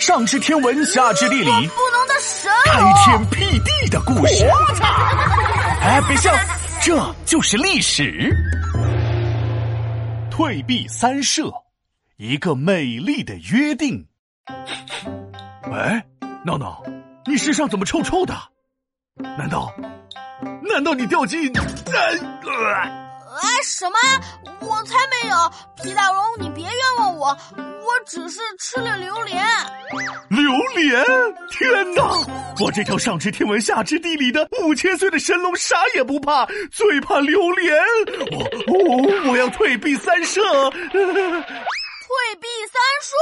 上知天文，下知地理，不能的神开天辟地的故事。哎，别笑，这就是历史。退避三舍，一个美丽的约定。哎，闹闹，你身上怎么臭臭的？难道，难道你掉进……呃啊！什么？我才没有！皮大龙，你别冤枉我，我只是吃了榴莲。榴莲！天哪！我这条上知天文下知地理的五千岁的神龙啥也不怕，最怕榴莲。我我我要退避三舍。退避三舍？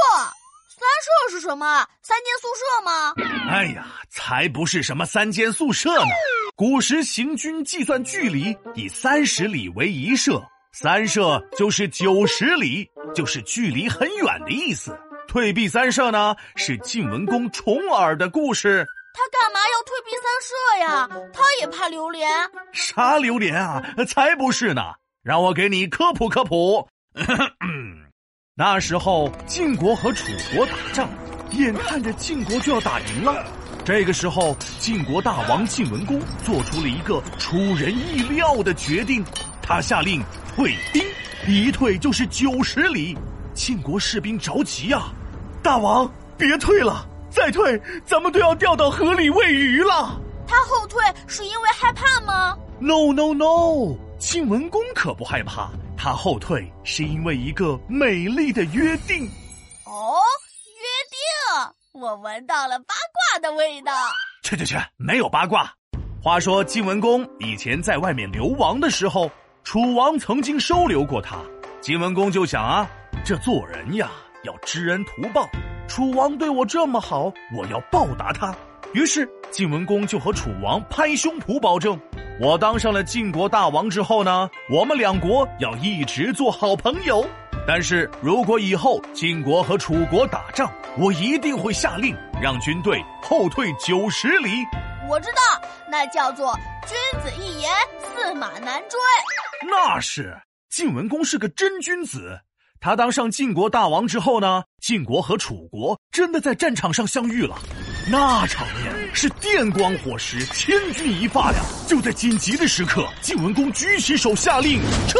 三舍是什么？三间宿舍吗？哎呀，才不是什么三间宿舍呢！古时行军计算距离，以三十里为一舍，三舍就是九十里，就是距离很远的意思。退避三舍呢，是晋文公重耳的故事。他干嘛要退避三舍呀？他也怕榴莲？啥榴莲啊？才不是呢！让我给你科普科普。那时候晋国和楚国打仗，眼看着晋国就要打赢了。这个时候，晋国大王晋文公做出了一个出人意料的决定，他下令退兵，一退就是九十里。晋国士兵着急啊！大王，别退了，再退咱们都要掉到河里喂鱼了。他后退是因为害怕吗？No No No，晋文公可不害怕，他后退是因为一个美丽的约定。哦。约定我闻到了八卦的味道。去去去，没有八卦。话说晋文公以前在外面流亡的时候，楚王曾经收留过他。晋文公就想啊，这做人呀要知恩图报。楚王对我这么好，我要报答他。于是晋文公就和楚王拍胸脯保证：我当上了晋国大王之后呢，我们两国要一直做好朋友。但是如果以后晋国和楚国打仗，我一定会下令让军队后退九十里。我知道，那叫做君子一言，驷马难追。那是晋文公是个真君子。他当上晋国大王之后呢，晋国和楚国真的在战场上相遇了，那场面是电光火石，千钧一发呀！就在紧急的时刻，晋文公举起手下令撤。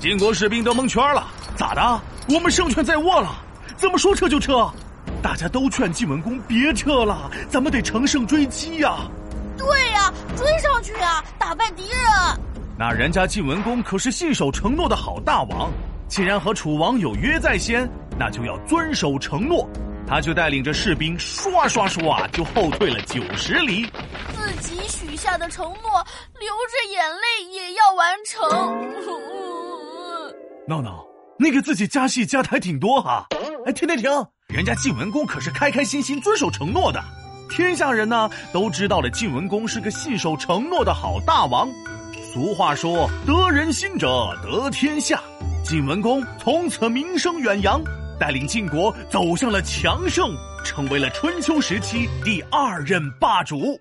晋国士兵都蒙圈了，咋的？我们胜券在握了，怎么说撤就撤？大家都劝晋文公别撤了，咱们得乘胜追击呀！对呀，追上去呀，打败敌人。那人家晋文公可是信守承诺的好大王，既然和楚王有约在先，那就要遵守承诺。他就带领着士兵刷刷刷就后退了九十里。自己许下的承诺，流着眼泪也要完成。闹闹，你给自己加戏加的还挺多哈！哎，停停停，人家晋文公可是开开心心遵守承诺的，天下人呢都知道了晋文公是个信守承诺的好大王。俗话说，得人心者得天下。晋文公从此名声远扬，带领晋国走向了强盛，成为了春秋时期第二任霸主。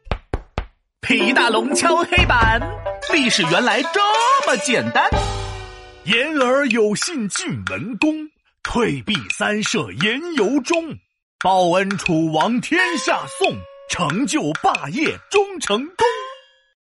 皮大龙敲黑板，历史原来这么简单。言而有信，晋文公退避三舍，言由衷，报恩楚王天下颂，成就霸业终成功。